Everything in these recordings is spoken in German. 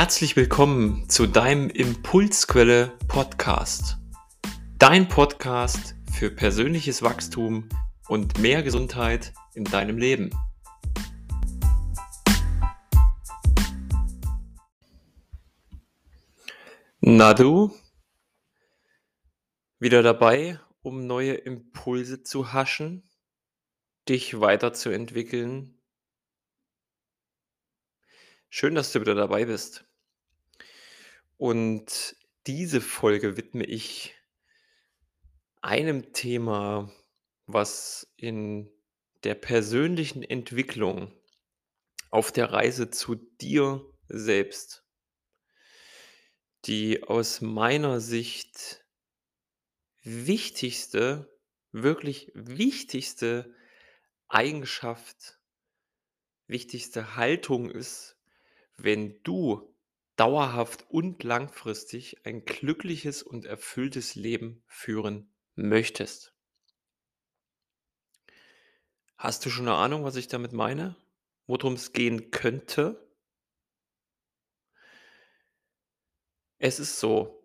Herzlich willkommen zu deinem Impulsquelle Podcast. Dein Podcast für persönliches Wachstum und mehr Gesundheit in deinem Leben. Na du, wieder dabei, um neue Impulse zu haschen, dich weiterzuentwickeln Schön, dass du wieder dabei bist. Und diese Folge widme ich einem Thema, was in der persönlichen Entwicklung auf der Reise zu dir selbst die aus meiner Sicht wichtigste, wirklich wichtigste Eigenschaft, wichtigste Haltung ist, wenn du dauerhaft und langfristig ein glückliches und erfülltes Leben führen möchtest. Hast du schon eine Ahnung, was ich damit meine? Worum es gehen könnte? Es ist so,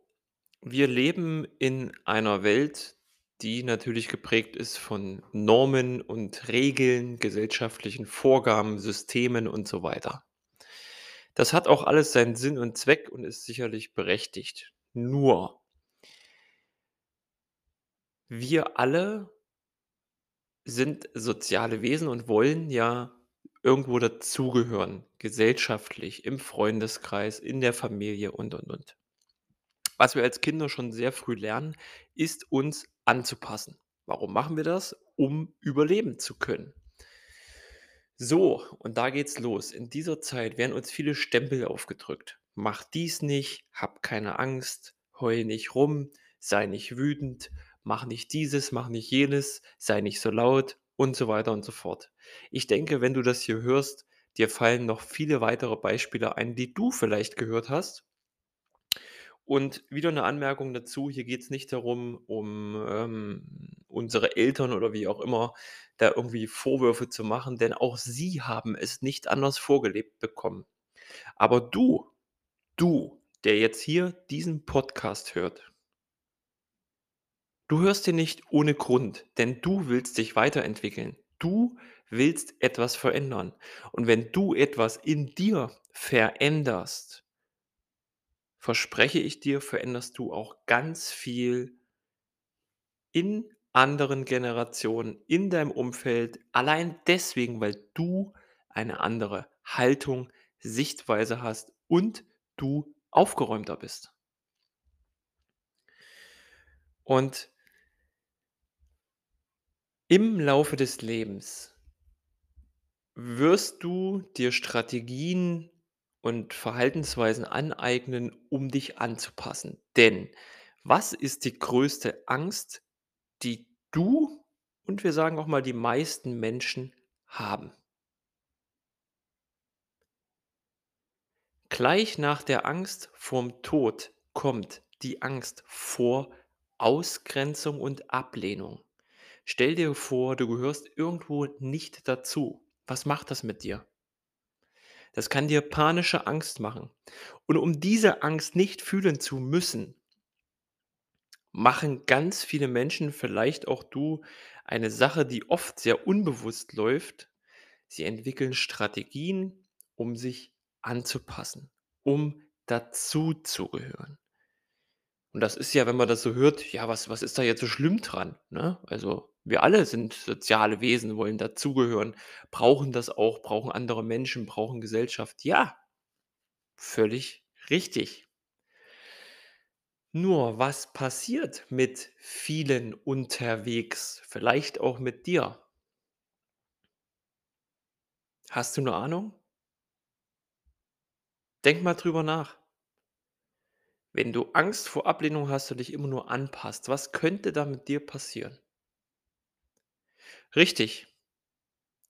wir leben in einer Welt, die natürlich geprägt ist von Normen und Regeln, gesellschaftlichen Vorgaben, Systemen und so weiter. Das hat auch alles seinen Sinn und Zweck und ist sicherlich berechtigt. Nur wir alle sind soziale Wesen und wollen ja irgendwo dazugehören, gesellschaftlich, im Freundeskreis, in der Familie und, und, und. Was wir als Kinder schon sehr früh lernen, ist uns anzupassen. Warum machen wir das? Um überleben zu können. So, und da geht's los. In dieser Zeit werden uns viele Stempel aufgedrückt. Mach dies nicht, hab keine Angst, heul nicht rum, sei nicht wütend, mach nicht dieses, mach nicht jenes, sei nicht so laut und so weiter und so fort. Ich denke, wenn du das hier hörst, dir fallen noch viele weitere Beispiele ein, die du vielleicht gehört hast. Und wieder eine Anmerkung dazu, hier geht es nicht darum, um ähm, unsere Eltern oder wie auch immer da irgendwie Vorwürfe zu machen, denn auch sie haben es nicht anders vorgelebt bekommen. Aber du, du, der jetzt hier diesen Podcast hört, du hörst ihn nicht ohne Grund, denn du willst dich weiterentwickeln. Du willst etwas verändern. Und wenn du etwas in dir veränderst, verspreche ich dir, veränderst du auch ganz viel in anderen Generationen, in deinem Umfeld, allein deswegen, weil du eine andere Haltung, Sichtweise hast und du aufgeräumter bist. Und im Laufe des Lebens wirst du dir Strategien und Verhaltensweisen aneignen, um dich anzupassen. Denn was ist die größte Angst, die du und wir sagen auch mal die meisten Menschen haben? Gleich nach der Angst vorm Tod kommt die Angst vor Ausgrenzung und Ablehnung. Stell dir vor, du gehörst irgendwo nicht dazu. Was macht das mit dir? Das kann dir panische Angst machen. Und um diese Angst nicht fühlen zu müssen, machen ganz viele Menschen, vielleicht auch du, eine Sache, die oft sehr unbewusst läuft. Sie entwickeln Strategien, um sich anzupassen, um dazuzugehören. Und das ist ja, wenn man das so hört, ja, was, was ist da jetzt so schlimm dran? Ne? Also wir alle sind soziale Wesen, wollen dazugehören, brauchen das auch, brauchen andere Menschen, brauchen Gesellschaft. Ja, völlig richtig. Nur was passiert mit vielen unterwegs, vielleicht auch mit dir? Hast du eine Ahnung? Denk mal drüber nach. Wenn du Angst vor Ablehnung hast und dich immer nur anpasst, was könnte da mit dir passieren? Richtig,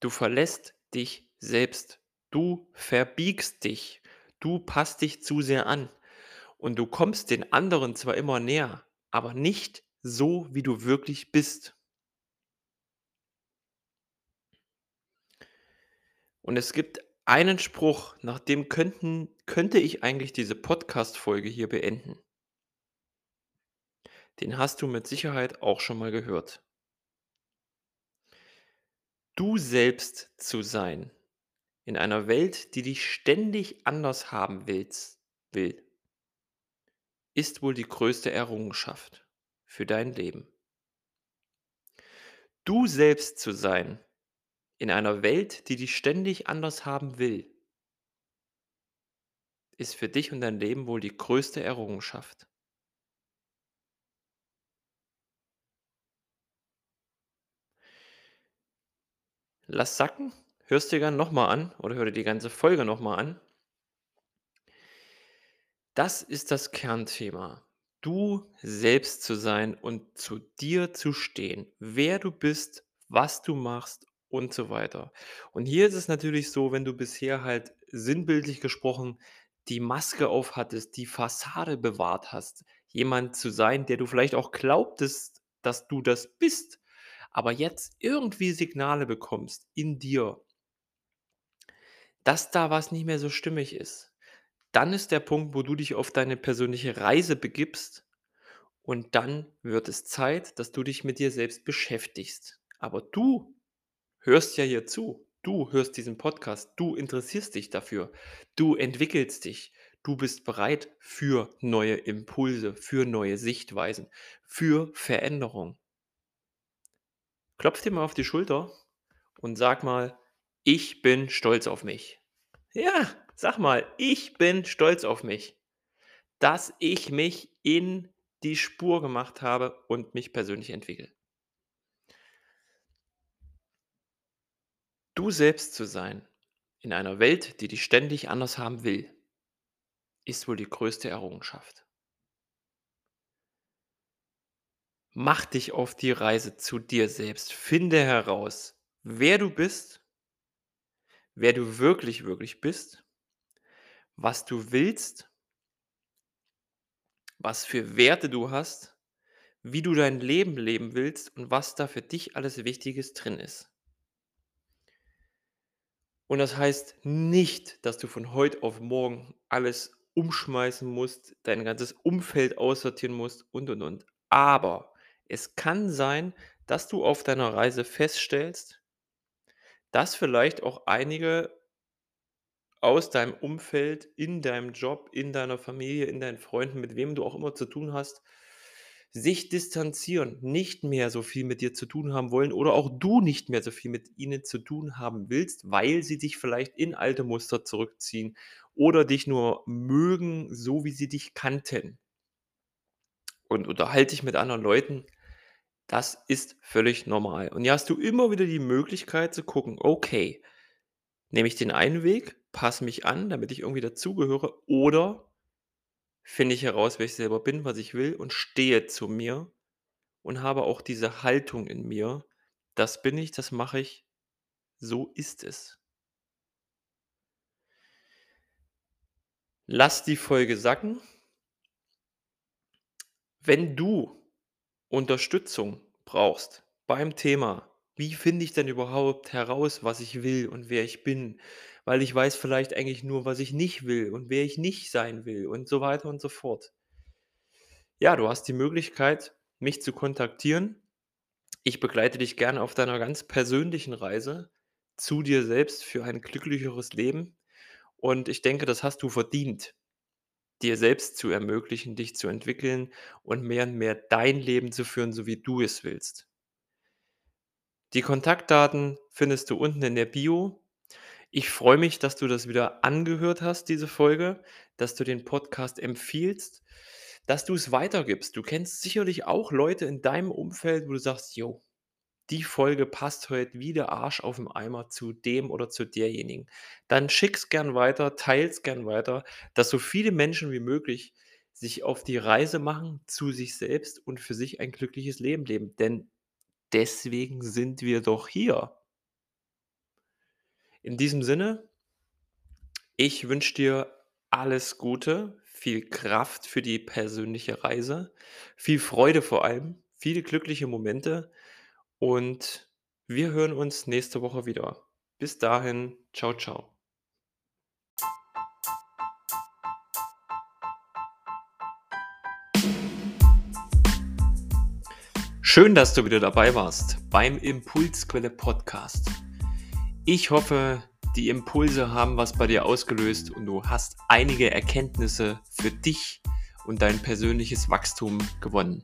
du verlässt dich selbst. Du verbiegst dich. Du passt dich zu sehr an. Und du kommst den anderen zwar immer näher, aber nicht so, wie du wirklich bist. Und es gibt einen Spruch, nach dem könnten könnte ich eigentlich diese Podcast-Folge hier beenden. Den hast du mit Sicherheit auch schon mal gehört. Du selbst zu sein in einer Welt, die dich ständig anders haben willst will ist wohl die größte Errungenschaft für dein Leben. Du selbst zu sein in einer Welt, die dich ständig anders haben will ist für dich und dein Leben wohl die größte Errungenschaft. Lass sacken, hörst dir gern noch mal an oder hör dir die ganze Folge noch mal an. Das ist das Kernthema. Du selbst zu sein und zu dir zu stehen, wer du bist, was du machst und so weiter. Und hier ist es natürlich so, wenn du bisher halt sinnbildlich gesprochen die Maske auf hattest, die Fassade bewahrt hast, jemand zu sein, der du vielleicht auch glaubtest, dass du das bist, aber jetzt irgendwie Signale bekommst in dir dass da was nicht mehr so stimmig ist. Dann ist der Punkt, wo du dich auf deine persönliche Reise begibst und dann wird es Zeit, dass du dich mit dir selbst beschäftigst. Aber du hörst ja hier zu. Du hörst diesen Podcast. Du interessierst dich dafür. Du entwickelst dich. Du bist bereit für neue Impulse, für neue Sichtweisen, für Veränderung. Klopf dir mal auf die Schulter und sag mal, ich bin stolz auf mich. Ja, sag mal, ich bin stolz auf mich, dass ich mich in die Spur gemacht habe und mich persönlich entwickle. Du selbst zu sein in einer Welt, die dich ständig anders haben will, ist wohl die größte Errungenschaft. Mach dich auf die Reise zu dir selbst. Finde heraus, wer du bist, wer du wirklich, wirklich bist, was du willst, was für Werte du hast, wie du dein Leben leben willst und was da für dich alles Wichtiges drin ist. Und das heißt nicht, dass du von heute auf morgen alles umschmeißen musst, dein ganzes Umfeld aussortieren musst und, und, und. Aber es kann sein, dass du auf deiner Reise feststellst, dass vielleicht auch einige aus deinem Umfeld, in deinem Job, in deiner Familie, in deinen Freunden, mit wem du auch immer zu tun hast, sich distanzieren, nicht mehr so viel mit dir zu tun haben wollen oder auch du nicht mehr so viel mit ihnen zu tun haben willst, weil sie dich vielleicht in alte Muster zurückziehen oder dich nur mögen, so wie sie dich kannten. Und unterhalte dich mit anderen Leuten, das ist völlig normal. Und hier hast du immer wieder die Möglichkeit zu gucken, okay, nehme ich den einen Weg, passe mich an, damit ich irgendwie dazugehöre, oder finde ich heraus, wer ich selber bin, was ich will und stehe zu mir und habe auch diese Haltung in mir. Das bin ich, das mache ich, so ist es. Lass die Folge sacken. Wenn du Unterstützung brauchst beim Thema, wie finde ich denn überhaupt heraus, was ich will und wer ich bin? Weil ich weiß vielleicht eigentlich nur, was ich nicht will und wer ich nicht sein will und so weiter und so fort. Ja, du hast die Möglichkeit, mich zu kontaktieren. Ich begleite dich gerne auf deiner ganz persönlichen Reise zu dir selbst für ein glücklicheres Leben. Und ich denke, das hast du verdient, dir selbst zu ermöglichen, dich zu entwickeln und mehr und mehr dein Leben zu führen, so wie du es willst. Die Kontaktdaten findest du unten in der Bio. Ich freue mich, dass du das wieder angehört hast, diese Folge, dass du den Podcast empfiehlst, dass du es weitergibst. Du kennst sicherlich auch Leute in deinem Umfeld, wo du sagst, jo, die Folge passt heute wie der Arsch auf dem Eimer zu dem oder zu derjenigen. Dann schick's gern weiter, teils gern weiter, dass so viele Menschen wie möglich sich auf die Reise machen zu sich selbst und für sich ein glückliches Leben leben. Denn deswegen sind wir doch hier. In diesem Sinne, ich wünsche dir alles Gute, viel Kraft für die persönliche Reise, viel Freude vor allem, viele glückliche Momente und wir hören uns nächste Woche wieder. Bis dahin, ciao, ciao. Schön, dass du wieder dabei warst beim Impulsquelle Podcast. Ich hoffe, die Impulse haben was bei dir ausgelöst und du hast einige Erkenntnisse für dich und dein persönliches Wachstum gewonnen.